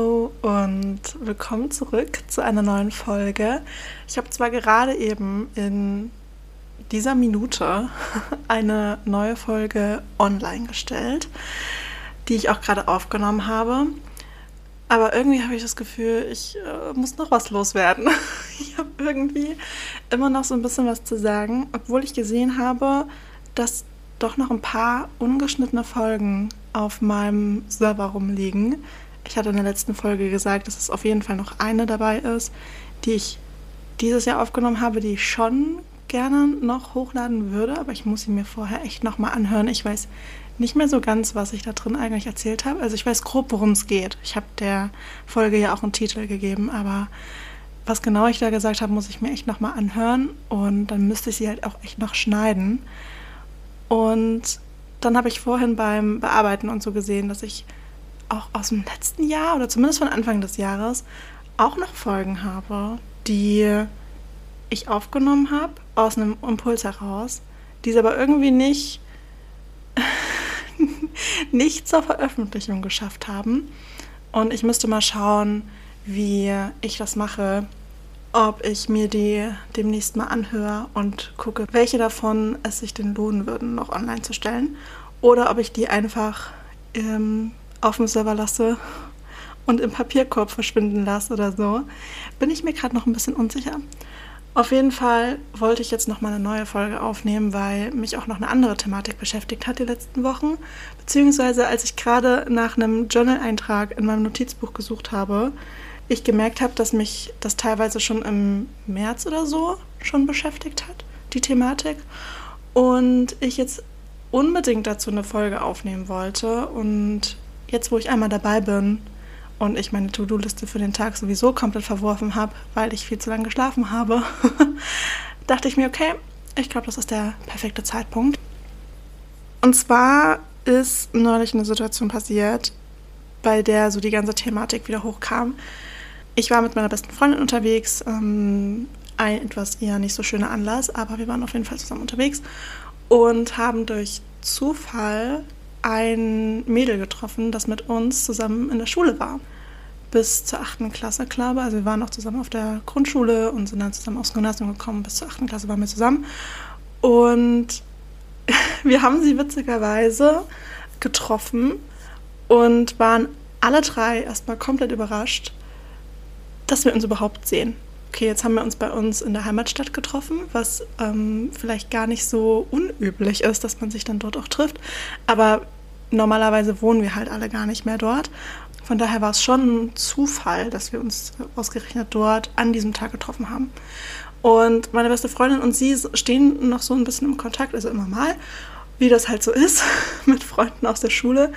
und willkommen zurück zu einer neuen Folge. Ich habe zwar gerade eben in dieser Minute eine neue Folge online gestellt, die ich auch gerade aufgenommen habe, aber irgendwie habe ich das Gefühl, ich äh, muss noch was loswerden. Ich habe irgendwie immer noch so ein bisschen was zu sagen, obwohl ich gesehen habe, dass doch noch ein paar ungeschnittene Folgen auf meinem Server rumliegen ich hatte in der letzten Folge gesagt, dass es auf jeden Fall noch eine dabei ist, die ich dieses Jahr aufgenommen habe, die ich schon gerne noch hochladen würde, aber ich muss sie mir vorher echt nochmal anhören. Ich weiß nicht mehr so ganz, was ich da drin eigentlich erzählt habe. Also ich weiß grob, worum es geht. Ich habe der Folge ja auch einen Titel gegeben, aber was genau ich da gesagt habe, muss ich mir echt nochmal anhören und dann müsste ich sie halt auch echt noch schneiden. Und dann habe ich vorhin beim Bearbeiten und so gesehen, dass ich auch aus dem letzten Jahr oder zumindest von Anfang des Jahres auch noch Folgen habe, die ich aufgenommen habe aus einem Impuls heraus, die es aber irgendwie nicht, nicht zur Veröffentlichung geschafft haben. Und ich müsste mal schauen, wie ich das mache, ob ich mir die demnächst mal anhöre und gucke, welche davon es sich denn lohnen würden, noch online zu stellen. Oder ob ich die einfach ähm, auf dem Server lasse und im Papierkorb verschwinden lasse oder so, bin ich mir gerade noch ein bisschen unsicher. Auf jeden Fall wollte ich jetzt noch mal eine neue Folge aufnehmen, weil mich auch noch eine andere Thematik beschäftigt hat die letzten Wochen. Beziehungsweise als ich gerade nach einem Journal-Eintrag in meinem Notizbuch gesucht habe, ich gemerkt habe, dass mich das teilweise schon im März oder so schon beschäftigt hat, die Thematik. Und ich jetzt unbedingt dazu eine Folge aufnehmen wollte und jetzt wo ich einmal dabei bin und ich meine To-Do-Liste für den Tag sowieso komplett verworfen habe, weil ich viel zu lange geschlafen habe, dachte ich mir, okay, ich glaube, das ist der perfekte Zeitpunkt. Und zwar ist neulich eine Situation passiert, bei der so die ganze Thematik wieder hochkam. Ich war mit meiner besten Freundin unterwegs, ähm, ein etwas eher nicht so schöner Anlass, aber wir waren auf jeden Fall zusammen unterwegs und haben durch Zufall ein Mädel getroffen, das mit uns zusammen in der Schule war. Bis zur 8. Klasse, glaube ich. Also wir waren noch zusammen auf der Grundschule und sind dann zusammen aufs Gymnasium gekommen. Bis zur 8. Klasse waren wir zusammen. Und wir haben sie witzigerweise getroffen und waren alle drei erstmal komplett überrascht, dass wir uns überhaupt sehen. Okay, jetzt haben wir uns bei uns in der Heimatstadt getroffen, was ähm, vielleicht gar nicht so unüblich ist, dass man sich dann dort auch trifft. Aber normalerweise wohnen wir halt alle gar nicht mehr dort. Von daher war es schon ein Zufall, dass wir uns ausgerechnet dort an diesem Tag getroffen haben. Und meine beste Freundin und sie stehen noch so ein bisschen im Kontakt, also immer mal, wie das halt so ist mit Freunden aus der Schule,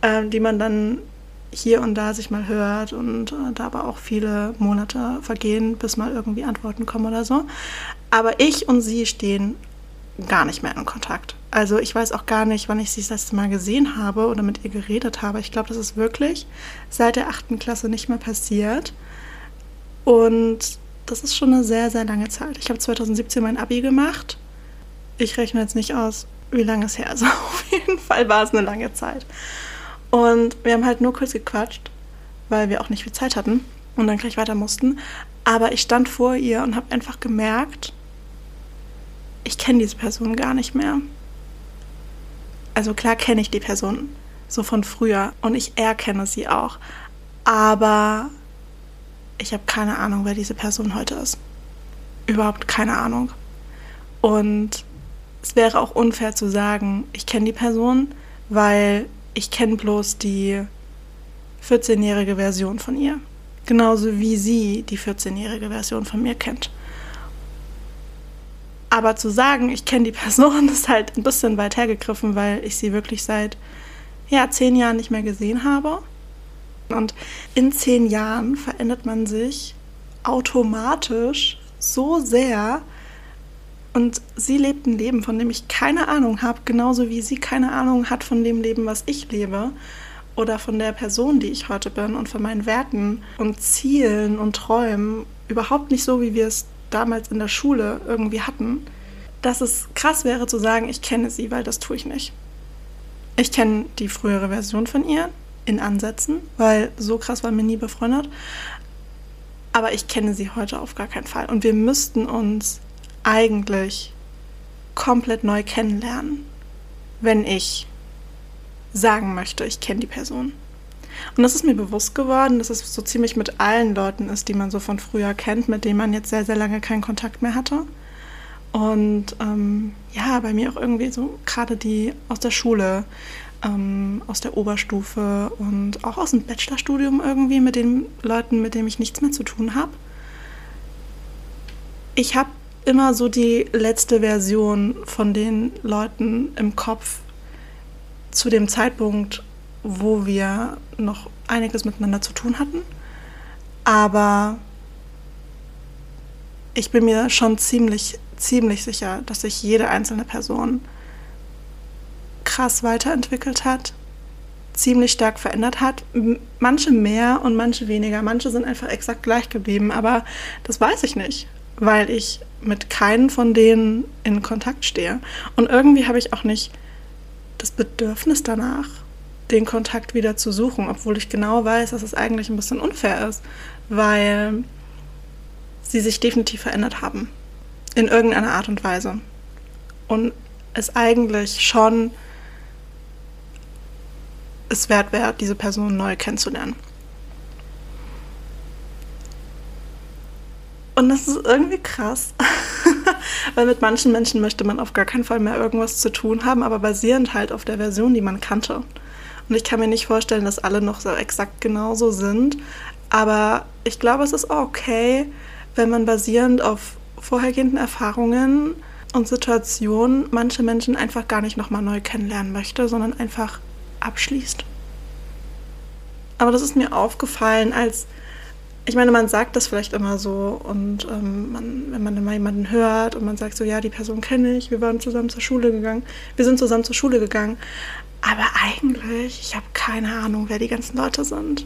äh, die man dann hier und da sich mal hört und äh, da aber auch viele Monate vergehen, bis mal irgendwie Antworten kommen oder so. Aber ich und sie stehen gar nicht mehr in Kontakt. Also ich weiß auch gar nicht, wann ich sie das letzte Mal gesehen habe oder mit ihr geredet habe. Ich glaube, das ist wirklich seit der achten Klasse nicht mehr passiert. Und das ist schon eine sehr, sehr lange Zeit. Ich habe 2017 mein Abi gemacht. Ich rechne jetzt nicht aus, wie lange es her ist. Auf jeden Fall war es eine lange Zeit. Und wir haben halt nur kurz gequatscht, weil wir auch nicht viel Zeit hatten und dann gleich weiter mussten. Aber ich stand vor ihr und habe einfach gemerkt, ich kenne diese Person gar nicht mehr. Also klar kenne ich die Person so von früher und ich erkenne sie auch. Aber ich habe keine Ahnung, wer diese Person heute ist. Überhaupt keine Ahnung. Und es wäre auch unfair zu sagen, ich kenne die Person, weil ich kenne bloß die 14-jährige Version von ihr. Genauso wie sie die 14-jährige Version von mir kennt. Aber zu sagen, ich kenne die Person, ist halt ein bisschen weit hergegriffen, weil ich sie wirklich seit ja, zehn Jahren nicht mehr gesehen habe. Und in zehn Jahren verändert man sich automatisch so sehr. Und sie lebt ein Leben, von dem ich keine Ahnung habe, genauso wie sie keine Ahnung hat von dem Leben, was ich lebe. Oder von der Person, die ich heute bin und von meinen Werten und Zielen und Träumen. Überhaupt nicht so, wie wir es damals in der Schule irgendwie hatten, dass es krass wäre zu sagen, ich kenne sie, weil das tue ich nicht. Ich kenne die frühere Version von ihr in Ansätzen, weil so krass war mir nie befreundet. Aber ich kenne sie heute auf gar keinen Fall. Und wir müssten uns eigentlich komplett neu kennenlernen, wenn ich sagen möchte, ich kenne die Person. Und das ist mir bewusst geworden, dass es so ziemlich mit allen Leuten ist, die man so von früher kennt, mit denen man jetzt sehr, sehr lange keinen Kontakt mehr hatte. Und ähm, ja, bei mir auch irgendwie so gerade die aus der Schule, ähm, aus der Oberstufe und auch aus dem Bachelorstudium irgendwie mit den Leuten, mit denen ich nichts mehr zu tun habe. Ich habe immer so die letzte Version von den Leuten im Kopf zu dem Zeitpunkt, wo wir noch einiges miteinander zu tun hatten. Aber ich bin mir schon ziemlich, ziemlich sicher, dass sich jede einzelne Person krass weiterentwickelt hat, ziemlich stark verändert hat. Manche mehr und manche weniger. Manche sind einfach exakt gleich geblieben, aber das weiß ich nicht, weil ich mit keinen von denen in Kontakt stehe. Und irgendwie habe ich auch nicht das Bedürfnis danach, den Kontakt wieder zu suchen, obwohl ich genau weiß, dass es eigentlich ein bisschen unfair ist, weil sie sich definitiv verändert haben. In irgendeiner Art und Weise. Und es eigentlich schon es wert wäre, diese Person neu kennenzulernen. Und das ist irgendwie krass, weil mit manchen Menschen möchte man auf gar keinen Fall mehr irgendwas zu tun haben, aber basierend halt auf der Version, die man kannte. Und ich kann mir nicht vorstellen, dass alle noch so exakt genauso sind. Aber ich glaube, es ist auch okay, wenn man basierend auf vorhergehenden Erfahrungen und Situationen manche Menschen einfach gar nicht nochmal neu kennenlernen möchte, sondern einfach abschließt. Aber das ist mir aufgefallen, als ich meine, man sagt das vielleicht immer so und ähm, man, wenn man immer jemanden hört und man sagt so, ja, die Person kenne ich, wir waren zusammen zur Schule gegangen, wir sind zusammen zur Schule gegangen, aber eigentlich, ich habe keine Ahnung, wer die ganzen Leute sind.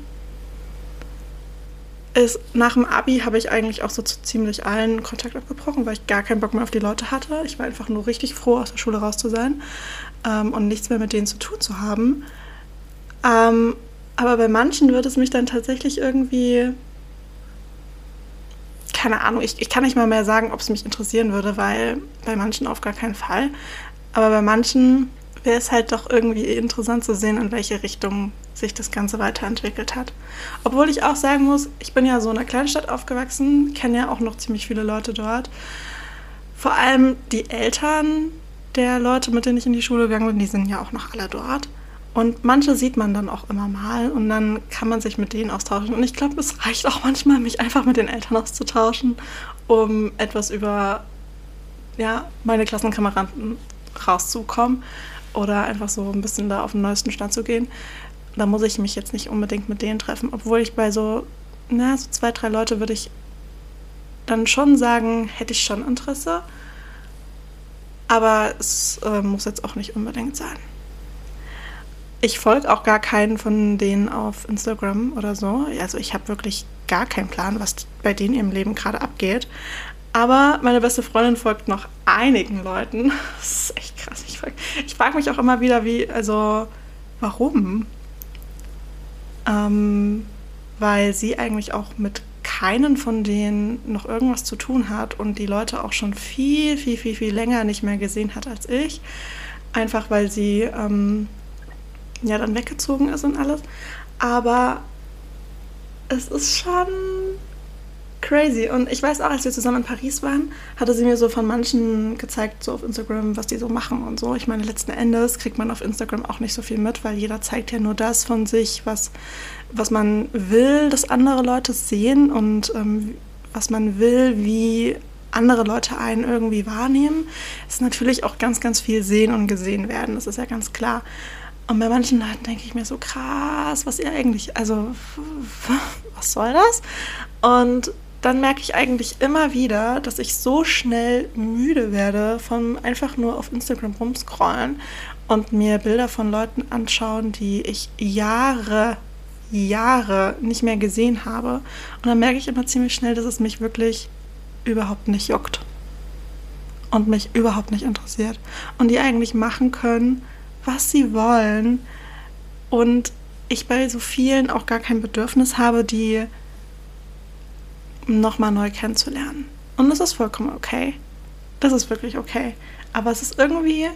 Es, nach dem Abi habe ich eigentlich auch so zu ziemlich allen Kontakt abgebrochen, weil ich gar keinen Bock mehr auf die Leute hatte. Ich war einfach nur richtig froh, aus der Schule raus zu sein ähm, und nichts mehr mit denen zu tun zu haben. Ähm, aber bei manchen würde es mich dann tatsächlich irgendwie keine Ahnung, ich, ich kann nicht mal mehr sagen, ob es mich interessieren würde, weil bei manchen auf gar keinen Fall. Aber bei manchen wäre es halt doch irgendwie interessant zu sehen, in welche Richtung sich das Ganze weiterentwickelt hat. Obwohl ich auch sagen muss, ich bin ja so in einer Kleinstadt aufgewachsen, kenne ja auch noch ziemlich viele Leute dort. Vor allem die Eltern der Leute, mit denen ich in die Schule gegangen bin, die sind ja auch noch alle dort. Und manche sieht man dann auch immer mal und dann kann man sich mit denen austauschen. Und ich glaube, es reicht auch manchmal, mich einfach mit den Eltern auszutauschen, um etwas über ja, meine Klassenkameraden rauszukommen oder einfach so ein bisschen da auf den neuesten Stand zu gehen. Da muss ich mich jetzt nicht unbedingt mit denen treffen, obwohl ich bei so, na, so zwei, drei Leute würde ich dann schon sagen, hätte ich schon Interesse. Aber es äh, muss jetzt auch nicht unbedingt sein. Ich folge auch gar keinen von denen auf Instagram oder so. Also ich habe wirklich gar keinen Plan, was bei denen im Leben gerade abgeht. Aber meine beste Freundin folgt noch einigen Leuten. Das ist echt krass. Ich frage frag mich auch immer wieder, wie, also, warum? Ähm, weil sie eigentlich auch mit keinen von denen noch irgendwas zu tun hat und die Leute auch schon viel, viel, viel, viel länger nicht mehr gesehen hat als ich. Einfach weil sie ähm, ja dann weggezogen ist und alles. Aber es ist schon Crazy. Und ich weiß auch, als wir zusammen in Paris waren, hatte sie mir so von manchen gezeigt, so auf Instagram, was die so machen und so. Ich meine, letzten Endes kriegt man auf Instagram auch nicht so viel mit, weil jeder zeigt ja nur das von sich, was, was man will, dass andere Leute sehen und ähm, was man will, wie andere Leute einen irgendwie wahrnehmen. Es ist natürlich auch ganz, ganz viel sehen und gesehen werden. Das ist ja ganz klar. Und bei manchen Leuten denke ich mir so krass, was ihr eigentlich, also was soll das? Und dann merke ich eigentlich immer wieder, dass ich so schnell müde werde vom einfach nur auf Instagram rumscrollen und mir Bilder von Leuten anschauen, die ich Jahre, Jahre nicht mehr gesehen habe. Und dann merke ich immer ziemlich schnell, dass es mich wirklich überhaupt nicht juckt und mich überhaupt nicht interessiert. Und die eigentlich machen können, was sie wollen. Und ich bei so vielen auch gar kein Bedürfnis habe, die nochmal neu kennenzulernen. Und das ist vollkommen okay. Das ist wirklich okay. Aber es ist irgendwie,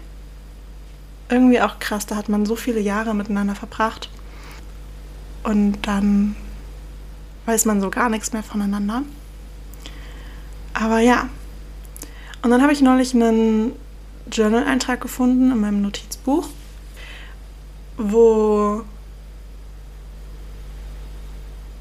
irgendwie auch krass. Da hat man so viele Jahre miteinander verbracht. Und dann weiß man so gar nichts mehr voneinander. Aber ja. Und dann habe ich neulich einen Journal-Eintrag gefunden in meinem Notizbuch wo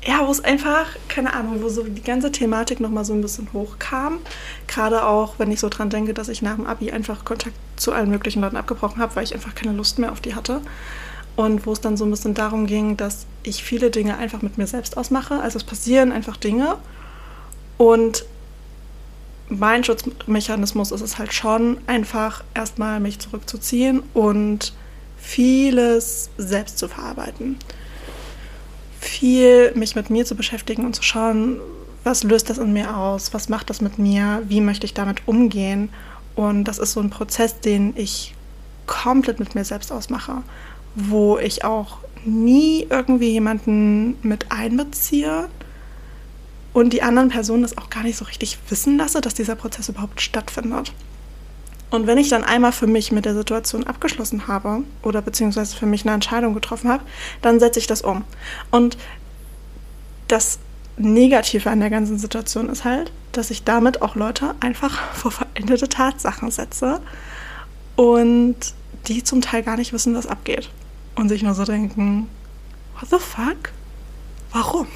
ja, wo es einfach, keine Ahnung, wo so die ganze Thematik nochmal so ein bisschen hochkam. Gerade auch, wenn ich so dran denke, dass ich nach dem Abi einfach Kontakt zu allen möglichen Leuten abgebrochen habe, weil ich einfach keine Lust mehr auf die hatte. Und wo es dann so ein bisschen darum ging, dass ich viele Dinge einfach mit mir selbst ausmache. Also es passieren einfach Dinge. Und mein Schutzmechanismus ist es halt schon, einfach erstmal mich zurückzuziehen und vieles selbst zu verarbeiten. Viel mich mit mir zu beschäftigen und zu schauen, was löst das in mir aus, was macht das mit mir, wie möchte ich damit umgehen. Und das ist so ein Prozess, den ich komplett mit mir selbst ausmache, wo ich auch nie irgendwie jemanden mit einbeziehe und die anderen Personen das auch gar nicht so richtig wissen lasse, dass dieser Prozess überhaupt stattfindet. Und wenn ich dann einmal für mich mit der Situation abgeschlossen habe oder beziehungsweise für mich eine Entscheidung getroffen habe, dann setze ich das um. Und das Negative an der ganzen Situation ist halt, dass ich damit auch Leute einfach vor veränderte Tatsachen setze und die zum Teil gar nicht wissen, was abgeht. Und sich nur so denken, what the fuck? Warum?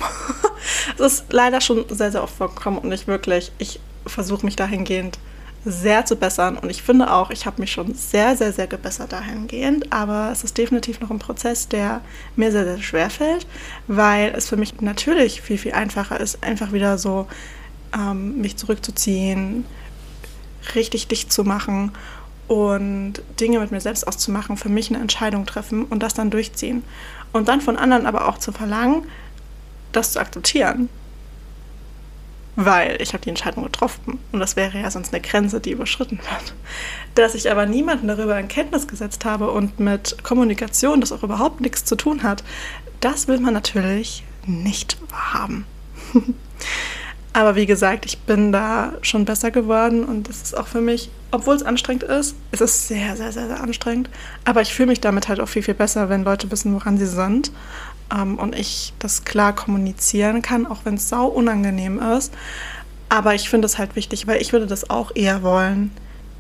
das ist leider schon sehr, sehr oft vorgekommen und nicht wirklich. Ich versuche mich dahingehend sehr zu bessern. Und ich finde auch, ich habe mich schon sehr, sehr, sehr gebessert dahingehend. Aber es ist definitiv noch ein Prozess, der mir sehr, sehr schwer fällt, weil es für mich natürlich viel, viel einfacher ist, einfach wieder so ähm, mich zurückzuziehen, richtig dicht zu machen und Dinge mit mir selbst auszumachen, für mich eine Entscheidung treffen und das dann durchziehen. Und dann von anderen aber auch zu verlangen, das zu akzeptieren weil ich habe die Entscheidung getroffen und das wäre ja sonst eine Grenze, die überschritten wird. Dass ich aber niemanden darüber in Kenntnis gesetzt habe und mit Kommunikation das auch überhaupt nichts zu tun hat, das will man natürlich nicht haben. aber wie gesagt, ich bin da schon besser geworden und das ist auch für mich, obwohl es anstrengend ist, es ist sehr, sehr, sehr, sehr anstrengend, aber ich fühle mich damit halt auch viel, viel besser, wenn Leute wissen, woran sie sind ähm, und ich das klar kommunizieren kann, auch wenn es sau unangenehm ist. Aber ich finde es halt wichtig, weil ich würde das auch eher wollen,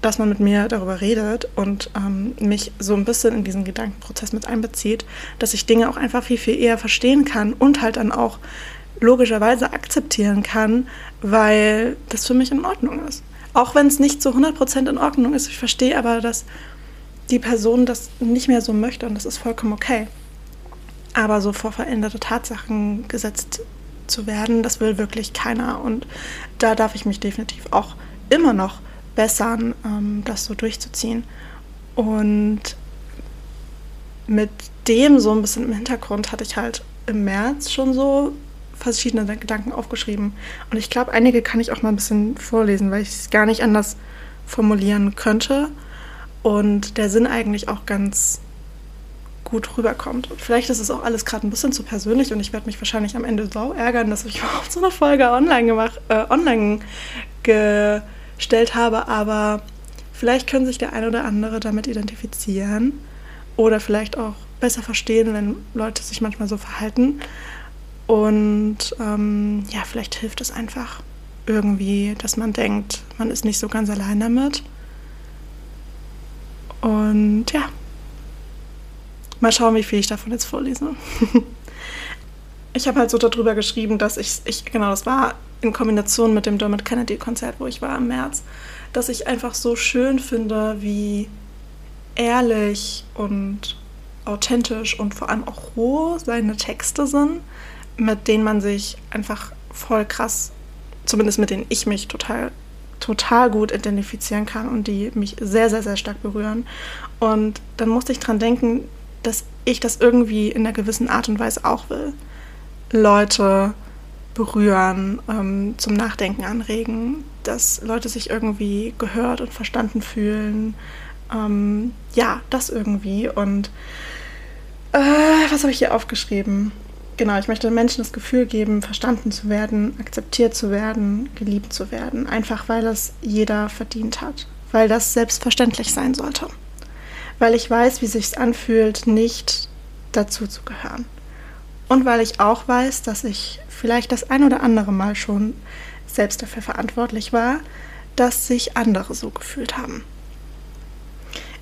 dass man mit mir darüber redet und ähm, mich so ein bisschen in diesen Gedankenprozess mit einbezieht, dass ich Dinge auch einfach viel, viel eher verstehen kann und halt dann auch logischerweise akzeptieren kann, weil das für mich in Ordnung ist. Auch wenn es nicht zu 100% in Ordnung ist, ich verstehe aber, dass die Person das nicht mehr so möchte und das ist vollkommen okay. Aber so vor veränderte Tatsachen gesetzt zu werden, das will wirklich keiner. Und da darf ich mich definitiv auch immer noch bessern, ähm, das so durchzuziehen. Und mit dem so ein bisschen im Hintergrund hatte ich halt im März schon so verschiedene Gedanken aufgeschrieben. Und ich glaube, einige kann ich auch mal ein bisschen vorlesen, weil ich es gar nicht anders formulieren könnte. Und der Sinn eigentlich auch ganz gut rüberkommt. Und vielleicht ist es auch alles gerade ein bisschen zu persönlich und ich werde mich wahrscheinlich am Ende sau ärgern, dass ich überhaupt so eine Folge online gemacht, äh, online gestellt habe, aber vielleicht können sich der eine oder andere damit identifizieren oder vielleicht auch besser verstehen, wenn Leute sich manchmal so verhalten. Und ähm, ja, vielleicht hilft es einfach irgendwie, dass man denkt, man ist nicht so ganz allein damit. Und ja, mal schauen, wie viel ich davon jetzt vorlese. ich habe halt so darüber geschrieben, dass ich, ich, genau, das war in Kombination mit dem Dermot Kennedy-Konzert, wo ich war im März, dass ich einfach so schön finde, wie ehrlich und authentisch und vor allem auch roh seine Texte sind, mit denen man sich einfach voll krass, zumindest mit denen ich mich total, total gut identifizieren kann und die mich sehr, sehr, sehr stark berühren. Und dann musste ich dran denken, dass ich das irgendwie in einer gewissen Art und Weise auch will. Leute berühren, ähm, zum Nachdenken anregen, dass Leute sich irgendwie gehört und verstanden fühlen. Ähm, ja, das irgendwie. Und äh, was habe ich hier aufgeschrieben? Genau, ich möchte Menschen das Gefühl geben, verstanden zu werden, akzeptiert zu werden, geliebt zu werden. Einfach weil es jeder verdient hat. Weil das selbstverständlich sein sollte. Weil ich weiß, wie sich anfühlt, nicht dazu zu gehören. Und weil ich auch weiß, dass ich vielleicht das ein oder andere Mal schon selbst dafür verantwortlich war, dass sich andere so gefühlt haben.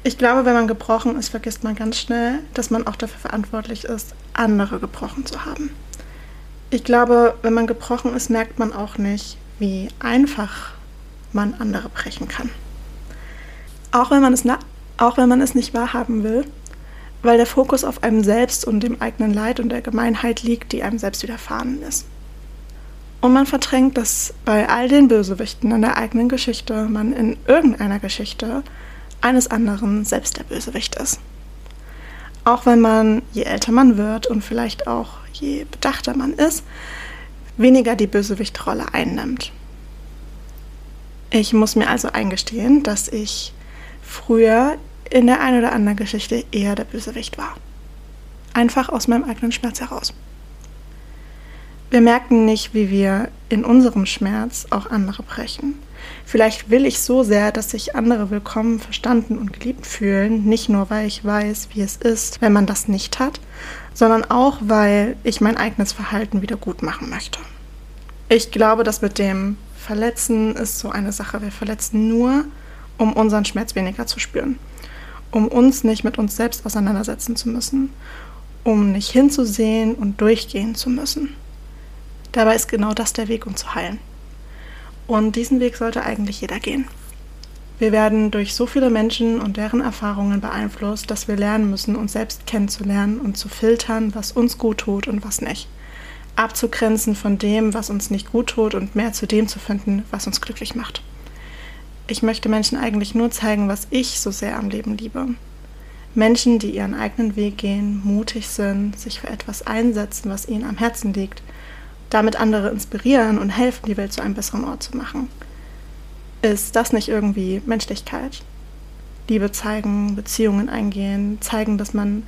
Ich glaube, wenn man gebrochen ist, vergisst man ganz schnell, dass man auch dafür verantwortlich ist, andere gebrochen zu haben. Ich glaube, wenn man gebrochen ist, merkt man auch nicht, wie einfach man andere brechen kann. Auch wenn man es, auch wenn man es nicht wahrhaben will, weil der Fokus auf einem selbst und dem eigenen Leid und der Gemeinheit liegt, die einem selbst widerfahren ist. Und man verdrängt, dass bei all den Bösewichten in der eigenen Geschichte man in irgendeiner Geschichte eines anderen selbst der Bösewicht ist. Auch wenn man, je älter man wird und vielleicht auch je bedachter man ist, weniger die Bösewichtrolle einnimmt. Ich muss mir also eingestehen, dass ich früher in der einen oder anderen Geschichte eher der Bösewicht war. Einfach aus meinem eigenen Schmerz heraus. Wir merken nicht, wie wir in unserem Schmerz auch andere brechen. Vielleicht will ich so sehr, dass sich andere willkommen, verstanden und geliebt fühlen, nicht nur weil ich weiß, wie es ist, wenn man das nicht hat, sondern auch weil ich mein eigenes Verhalten wieder gut machen möchte. Ich glaube, dass mit dem Verletzen ist so eine Sache. Wir verletzen nur, um unseren Schmerz weniger zu spüren, um uns nicht mit uns selbst auseinandersetzen zu müssen, um nicht hinzusehen und durchgehen zu müssen. Dabei ist genau das der Weg, um zu heilen. Und diesen Weg sollte eigentlich jeder gehen. Wir werden durch so viele Menschen und deren Erfahrungen beeinflusst, dass wir lernen müssen, uns selbst kennenzulernen und zu filtern, was uns gut tut und was nicht. Abzugrenzen von dem, was uns nicht gut tut und mehr zu dem zu finden, was uns glücklich macht. Ich möchte Menschen eigentlich nur zeigen, was ich so sehr am Leben liebe. Menschen, die ihren eigenen Weg gehen, mutig sind, sich für etwas einsetzen, was ihnen am Herzen liegt damit andere inspirieren und helfen, die Welt zu einem besseren Ort zu machen. Ist das nicht irgendwie Menschlichkeit? Liebe zeigen, Beziehungen eingehen, zeigen, dass man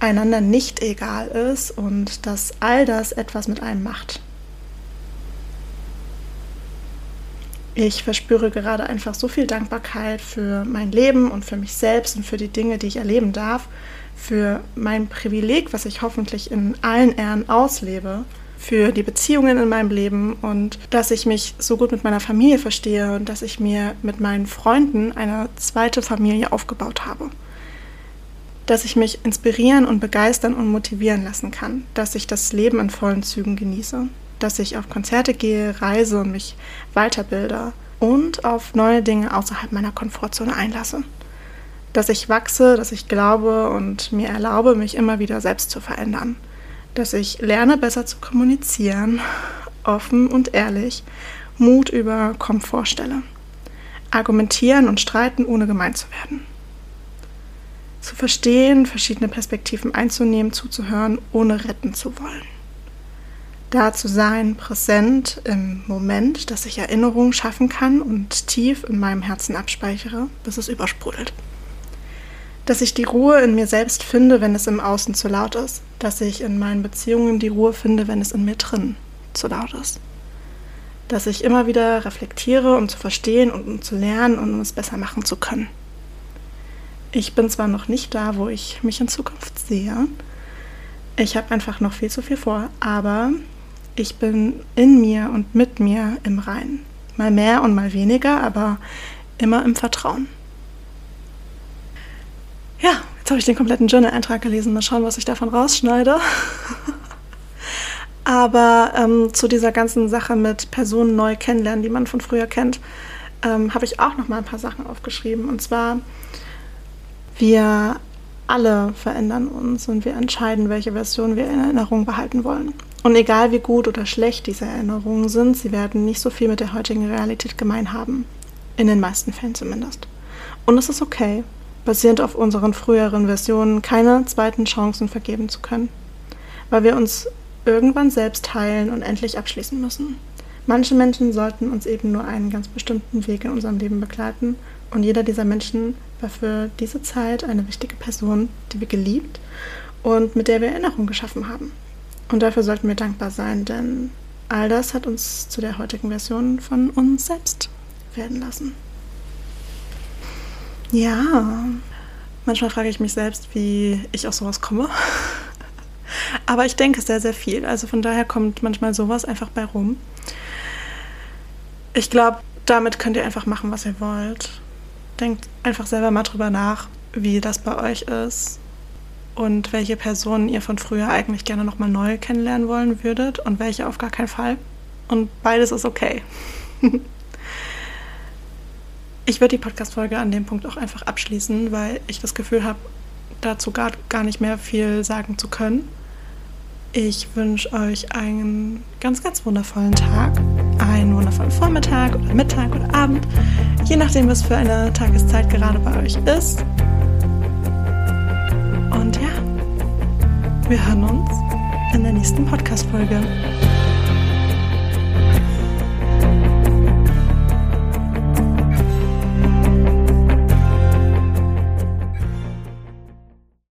einander nicht egal ist und dass all das etwas mit einem macht. Ich verspüre gerade einfach so viel Dankbarkeit für mein Leben und für mich selbst und für die Dinge, die ich erleben darf, für mein Privileg, was ich hoffentlich in allen Ehren auslebe für die Beziehungen in meinem Leben und dass ich mich so gut mit meiner Familie verstehe und dass ich mir mit meinen Freunden eine zweite Familie aufgebaut habe. Dass ich mich inspirieren und begeistern und motivieren lassen kann, dass ich das Leben in vollen Zügen genieße, dass ich auf Konzerte gehe, reise und mich weiterbilde und auf neue Dinge außerhalb meiner Komfortzone einlasse. Dass ich wachse, dass ich glaube und mir erlaube, mich immer wieder selbst zu verändern dass ich lerne, besser zu kommunizieren, offen und ehrlich, Mut über Komfort stelle, argumentieren und streiten, ohne gemein zu werden. Zu verstehen, verschiedene Perspektiven einzunehmen, zuzuhören, ohne retten zu wollen. Da zu sein, präsent im Moment, dass ich Erinnerungen schaffen kann und tief in meinem Herzen abspeichere, bis es übersprudelt. Dass ich die Ruhe in mir selbst finde, wenn es im Außen zu laut ist, dass ich in meinen Beziehungen die Ruhe finde, wenn es in mir drin zu laut ist, dass ich immer wieder reflektiere, um zu verstehen und um zu lernen und um es besser machen zu können. Ich bin zwar noch nicht da, wo ich mich in Zukunft sehe, Ich habe einfach noch viel zu viel vor, aber ich bin in mir und mit mir im Rein. Mal mehr und mal weniger, aber immer im Vertrauen. Ja, jetzt habe ich den kompletten Journal-Eintrag gelesen. Mal schauen, was ich davon rausschneide. aber ähm, zu dieser ganzen Sache mit Personen neu kennenlernen, die man von früher kennt, ähm, habe ich auch noch mal ein paar Sachen aufgeschrieben. Und zwar, wir alle verändern uns und wir entscheiden, welche Version wir in Erinnerung behalten wollen. Und egal wie gut oder schlecht diese Erinnerungen sind, sie werden nicht so viel mit der heutigen Realität gemein haben. In den meisten Fällen zumindest. Und es ist okay, basierend auf unseren früheren Versionen keine zweiten Chancen vergeben zu können. Weil wir uns irgendwann selbst heilen und endlich abschließen müssen. Manche Menschen sollten uns eben nur einen ganz bestimmten Weg in unserem Leben begleiten und jeder dieser Menschen war für diese Zeit eine wichtige Person, die wir geliebt und mit der wir Erinnerung geschaffen haben. Und dafür sollten wir dankbar sein, denn all das hat uns zu der heutigen Version von uns selbst werden lassen. Ja, manchmal frage ich mich selbst, wie ich aus sowas komme. Aber ich denke sehr, sehr viel. Also von daher kommt manchmal sowas einfach bei rum. Ich glaube, damit könnt ihr einfach machen, was ihr wollt. Denkt einfach selber mal drüber nach, wie das bei euch ist und welche Personen ihr von früher eigentlich gerne nochmal neu kennenlernen wollen würdet und welche auf gar keinen Fall. Und beides ist okay. ich würde die Podcast-Folge an dem Punkt auch einfach abschließen, weil ich das Gefühl habe, dazu gar, gar nicht mehr viel sagen zu können. Ich wünsche euch einen ganz, ganz wundervollen Tag einen wundervollen Vormittag oder Mittag oder Abend, je nachdem, was für eine Tageszeit gerade bei euch ist. Wir hören uns in der nächsten Podcast-Folge.